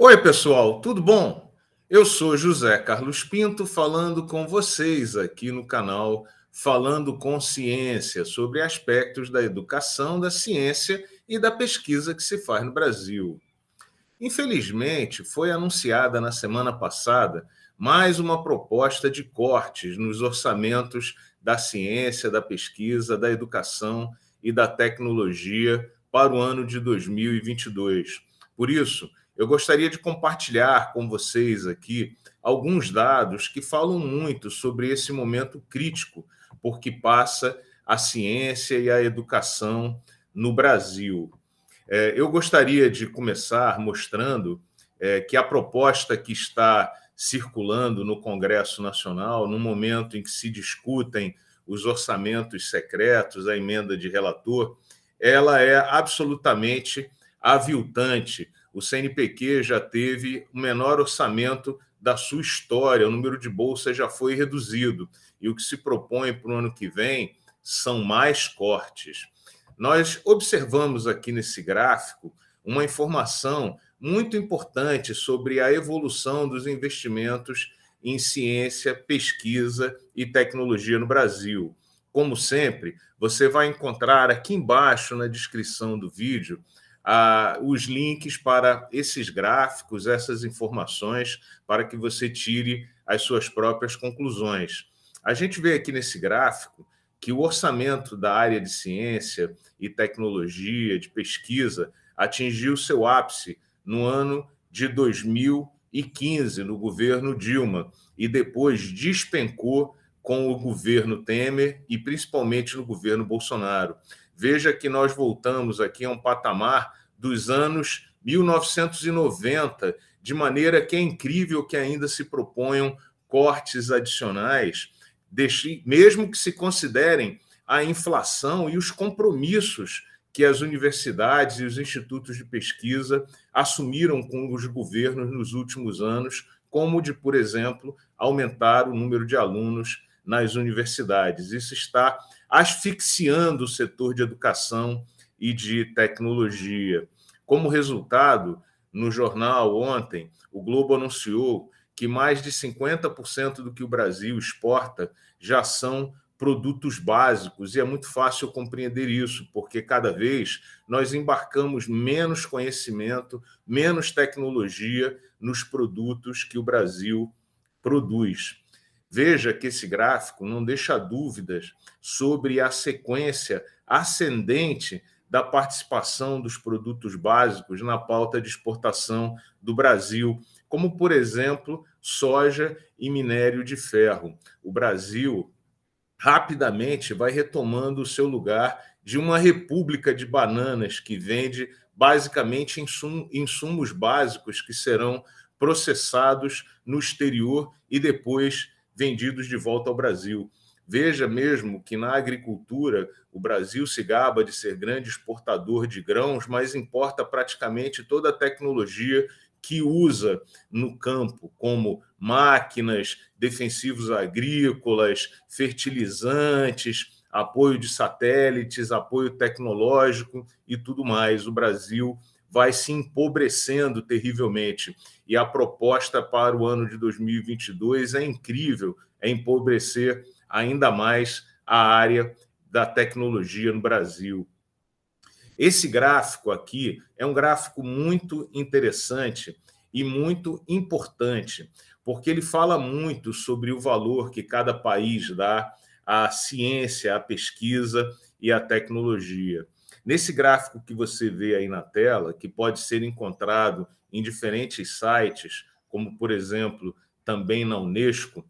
Oi, pessoal, tudo bom? Eu sou José Carlos Pinto falando com vocês aqui no canal Falando com Ciência sobre aspectos da educação, da ciência e da pesquisa que se faz no Brasil. Infelizmente, foi anunciada na semana passada mais uma proposta de cortes nos orçamentos da ciência, da pesquisa, da educação e da tecnologia para o ano de 2022. Por isso, eu gostaria de compartilhar com vocês aqui alguns dados que falam muito sobre esse momento crítico por que passa a ciência e a educação no Brasil. É, eu gostaria de começar mostrando é, que a proposta que está circulando no Congresso Nacional, no momento em que se discutem os orçamentos secretos, a emenda de relator, ela é absolutamente aviltante o CNPq já teve o menor orçamento da sua história, o número de bolsas já foi reduzido. E o que se propõe para o ano que vem são mais cortes. Nós observamos aqui nesse gráfico uma informação muito importante sobre a evolução dos investimentos em ciência, pesquisa e tecnologia no Brasil. Como sempre, você vai encontrar aqui embaixo na descrição do vídeo ah, os links para esses gráficos, essas informações, para que você tire as suas próprias conclusões. A gente vê aqui nesse gráfico que o orçamento da área de ciência e tecnologia, de pesquisa, atingiu seu ápice no ano de 2015, no governo Dilma, e depois despencou com o governo Temer e principalmente no governo Bolsonaro. Veja que nós voltamos aqui a um patamar dos anos 1990, de maneira que é incrível que ainda se proponham cortes adicionais, mesmo que se considerem a inflação e os compromissos que as universidades e os institutos de pesquisa assumiram com os governos nos últimos anos, como de, por exemplo, aumentar o número de alunos nas universidades. Isso está asfixiando o setor de educação e de tecnologia. Como resultado, no jornal ontem, o Globo anunciou que mais de 50% do que o Brasil exporta já são produtos básicos, e é muito fácil compreender isso, porque cada vez nós embarcamos menos conhecimento, menos tecnologia nos produtos que o Brasil produz. Veja que esse gráfico não deixa dúvidas sobre a sequência ascendente da participação dos produtos básicos na pauta de exportação do Brasil, como, por exemplo, soja e minério de ferro. O Brasil rapidamente vai retomando o seu lugar de uma república de bananas que vende basicamente insumos básicos que serão processados no exterior e depois vendidos de volta ao Brasil. Veja mesmo que na agricultura o Brasil se gaba de ser grande exportador de grãos, mas importa praticamente toda a tecnologia que usa no campo, como máquinas, defensivos agrícolas, fertilizantes, apoio de satélites, apoio tecnológico e tudo mais. O Brasil vai se empobrecendo terrivelmente. E a proposta para o ano de 2022 é incrível, é empobrecer ainda mais a área da tecnologia no Brasil. Esse gráfico aqui é um gráfico muito interessante e muito importante, porque ele fala muito sobre o valor que cada país dá à ciência, à pesquisa e à tecnologia. Nesse gráfico que você vê aí na tela, que pode ser encontrado em diferentes sites, como por exemplo, também na Unesco,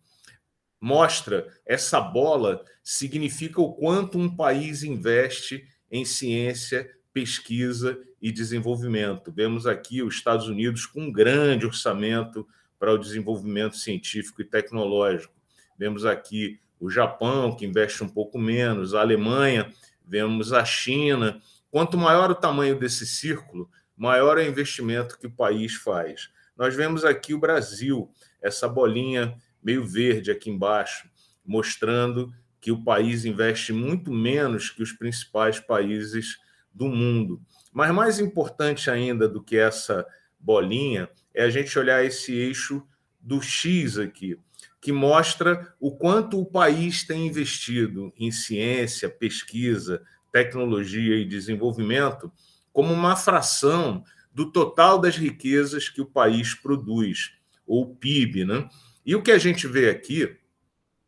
mostra essa bola significa o quanto um país investe em ciência, pesquisa e desenvolvimento. Vemos aqui os Estados Unidos com um grande orçamento para o desenvolvimento científico e tecnológico. Vemos aqui o Japão, que investe um pouco menos, a Alemanha, vemos a China. Quanto maior o tamanho desse círculo, maior é o investimento que o país faz. Nós vemos aqui o Brasil, essa bolinha meio verde aqui embaixo, mostrando que o país investe muito menos que os principais países do mundo. Mas mais importante ainda do que essa bolinha é a gente olhar esse eixo do X aqui, que mostra o quanto o país tem investido em ciência, pesquisa, tecnologia e desenvolvimento como uma fração do total das riquezas que o país produz, ou PIB. Né? E o que a gente vê aqui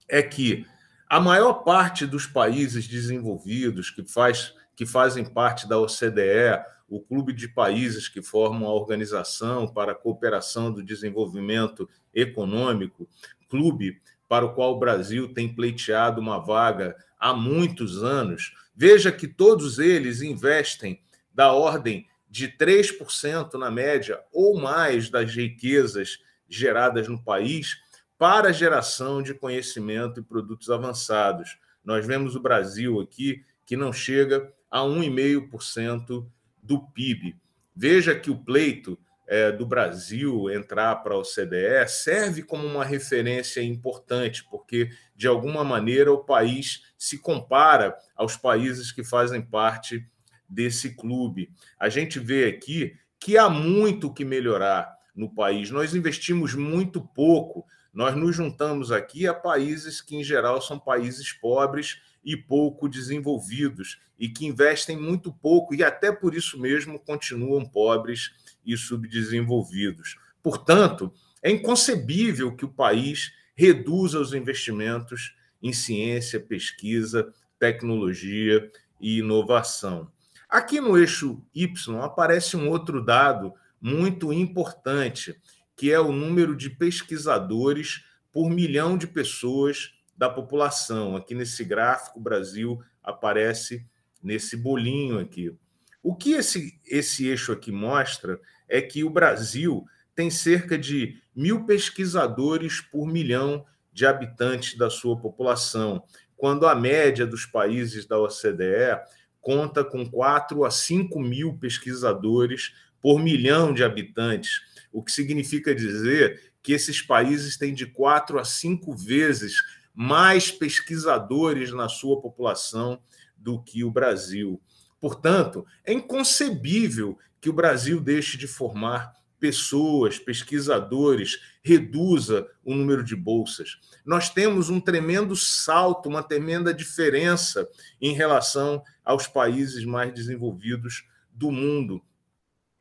é que a maior parte dos países desenvolvidos que, faz, que fazem parte da OCDE, o clube de países que formam a Organização para a Cooperação do Desenvolvimento Econômico, clube para o qual o Brasil tem pleiteado uma vaga há muitos anos, veja que todos eles investem da ordem de 3% na média ou mais das riquezas geradas no país para a geração de conhecimento e produtos avançados. Nós vemos o Brasil aqui que não chega a 1,5% do PIB. Veja que o pleito é, do Brasil entrar para o CDE serve como uma referência importante, porque, de alguma maneira, o país se compara aos países que fazem parte desse clube. A gente vê aqui que há muito que melhorar no país. Nós investimos muito pouco. Nós nos juntamos aqui a países que, em geral, são países pobres e pouco desenvolvidos e que investem muito pouco e até por isso mesmo continuam pobres e subdesenvolvidos. Portanto, é inconcebível que o país reduza os investimentos em ciência, pesquisa, tecnologia e inovação. Aqui no eixo Y aparece um outro dado muito importante, que é o número de pesquisadores por milhão de pessoas da população. Aqui nesse gráfico, o Brasil aparece nesse bolinho aqui. O que esse, esse eixo aqui mostra é que o Brasil tem cerca de mil pesquisadores por milhão de habitantes da sua população, quando a média dos países da OCDE conta com 4 a 5 mil pesquisadores por milhão de habitantes, o que significa dizer que esses países têm de 4 a 5 vezes mais pesquisadores na sua população do que o Brasil. Portanto, é inconcebível que o Brasil deixe de formar pessoas, pesquisadores, reduza o número de bolsas. Nós temos um tremendo salto, uma tremenda diferença em relação aos países mais desenvolvidos do mundo.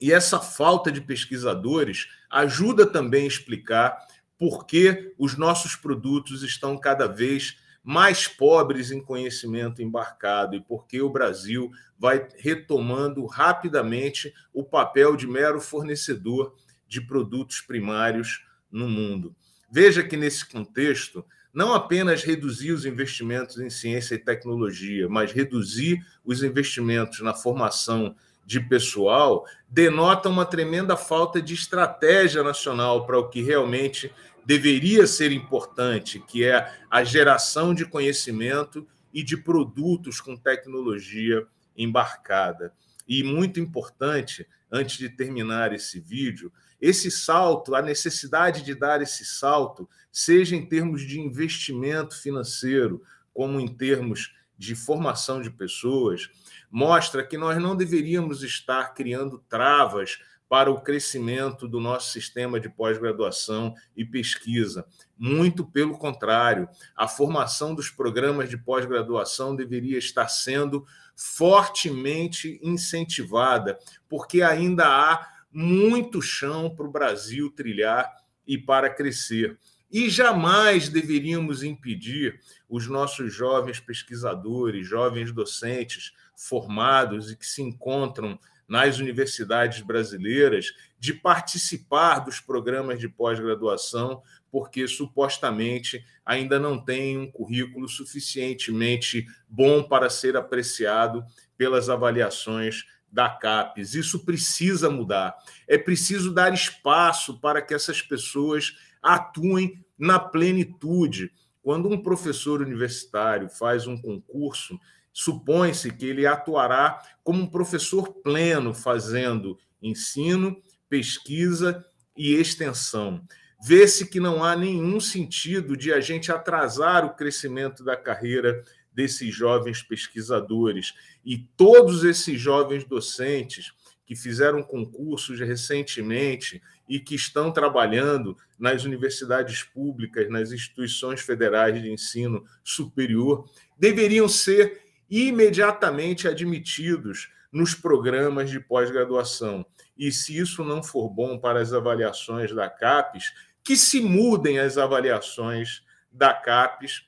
E essa falta de pesquisadores ajuda também a explicar por que os nossos produtos estão cada vez mais pobres em conhecimento embarcado e porque o Brasil vai retomando rapidamente o papel de mero fornecedor de produtos primários no mundo. Veja que, nesse contexto, não apenas reduzir os investimentos em ciência e tecnologia, mas reduzir os investimentos na formação de pessoal denota uma tremenda falta de estratégia nacional para o que realmente deveria ser importante, que é a geração de conhecimento e de produtos com tecnologia embarcada. E muito importante, antes de terminar esse vídeo, esse salto, a necessidade de dar esse salto, seja em termos de investimento financeiro, como em termos de formação de pessoas, mostra que nós não deveríamos estar criando travas para o crescimento do nosso sistema de pós-graduação e pesquisa. Muito pelo contrário, a formação dos programas de pós-graduação deveria estar sendo fortemente incentivada, porque ainda há muito chão para o Brasil trilhar e para crescer. E jamais deveríamos impedir os nossos jovens pesquisadores, jovens docentes formados e que se encontram nas universidades brasileiras de participar dos programas de pós-graduação, porque supostamente ainda não tem um currículo suficientemente bom para ser apreciado pelas avaliações da CAPES. Isso precisa mudar. É preciso dar espaço para que essas pessoas atuem na plenitude. Quando um professor universitário faz um concurso, supõe-se que ele atuará como um professor pleno, fazendo ensino, pesquisa e extensão. Vê-se que não há nenhum sentido de a gente atrasar o crescimento da carreira desses jovens pesquisadores e todos esses jovens docentes que fizeram concursos recentemente e que estão trabalhando nas universidades públicas, nas instituições federais de ensino superior, deveriam ser imediatamente admitidos nos programas de pós-graduação. E se isso não for bom para as avaliações da CAPES, que se mudem as avaliações da CAPES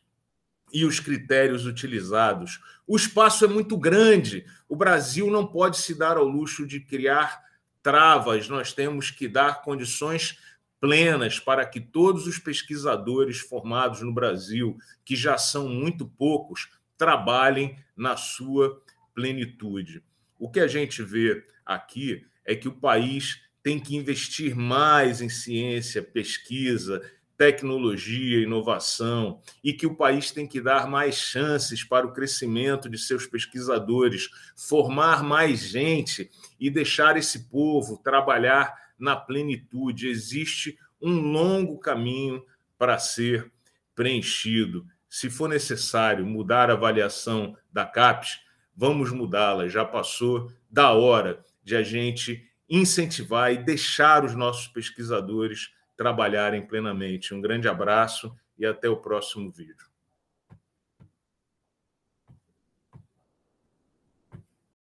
e os critérios utilizados. O espaço é muito grande. O Brasil não pode se dar ao luxo de criar travas, nós temos que dar condições plenas para que todos os pesquisadores formados no Brasil, que já são muito poucos, trabalhem na sua plenitude. O que a gente vê aqui é que o país tem que investir mais em ciência, pesquisa, tecnologia, inovação, e que o país tem que dar mais chances para o crescimento de seus pesquisadores, formar mais gente e deixar esse povo trabalhar na plenitude. Existe um longo caminho para ser preenchido. Se for necessário mudar a avaliação da CAPES, vamos mudá-la. Já passou da hora de a gente incentivar e deixar os nossos pesquisadores trabalharem plenamente. Um grande abraço e até o próximo vídeo.